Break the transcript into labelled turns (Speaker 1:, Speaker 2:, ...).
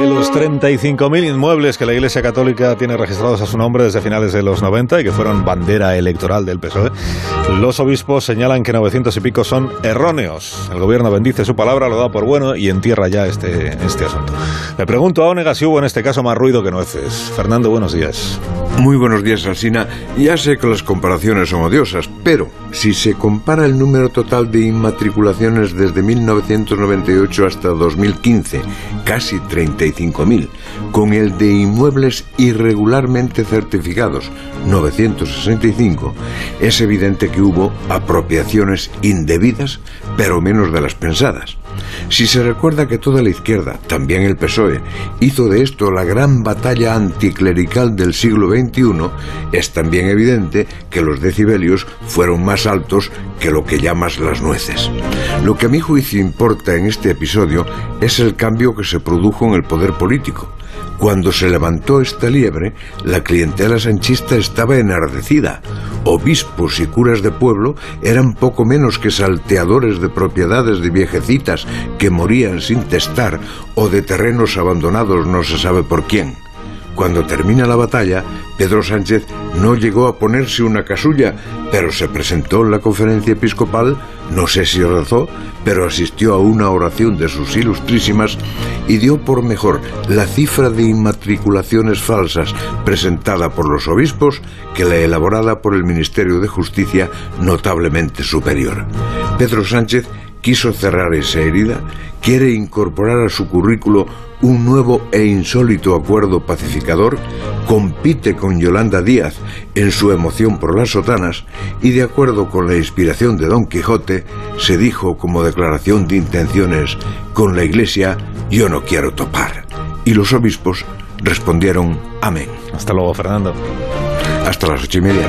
Speaker 1: De los 35.000 inmuebles que la Iglesia Católica tiene registrados a su nombre desde finales de los 90 y que fueron bandera electoral del PSOE, los obispos señalan que 900 y pico son erróneos. El gobierno bendice su palabra, lo da por bueno y entierra ya este, este asunto. Le pregunto a Onega si hubo en este caso más ruido que nueces. Fernando, buenos días.
Speaker 2: Muy buenos días, Alsina. Ya sé que las comparaciones son odiosas, pero si se compara el número total de inmatriculaciones desde 1998 hasta 2015, casi 35.000, con el de inmuebles irregularmente certificados, 965, es evidente que hubo apropiaciones indebidas, pero menos de las pensadas. Si se recuerda que toda la izquierda, también el PSOE, hizo de esto la gran batalla anticlerical del siglo XXI, es también evidente que los decibelios fueron más altos que lo que llamas las nueces. Lo que a mi juicio importa en este episodio es el cambio que se produjo en el poder político. Cuando se levantó esta liebre, la clientela sanchista estaba enardecida. Obispos y curas de pueblo eran poco menos que salteadores de propiedades de viejecitas que morían sin testar o de terrenos abandonados no se sabe por quién. Cuando termina la batalla, Pedro Sánchez no llegó a ponerse una casulla, pero se presentó en la conferencia episcopal, no sé si rezó, pero asistió a una oración de sus ilustrísimas y dio por mejor la cifra de inmatriculaciones falsas presentada por los obispos que la elaborada por el Ministerio de Justicia notablemente superior. Pedro Sánchez quiso cerrar esa herida, quiere incorporar a su currículo un nuevo e insólito acuerdo pacificador, compite con Yolanda Díaz en su emoción por las sotanas y de acuerdo con la inspiración de Don Quijote, se dijo como declaración de intenciones, con la Iglesia yo no quiero topar. Y los obispos respondieron amén.
Speaker 1: Hasta luego, Fernando.
Speaker 2: Hasta las ocho y media.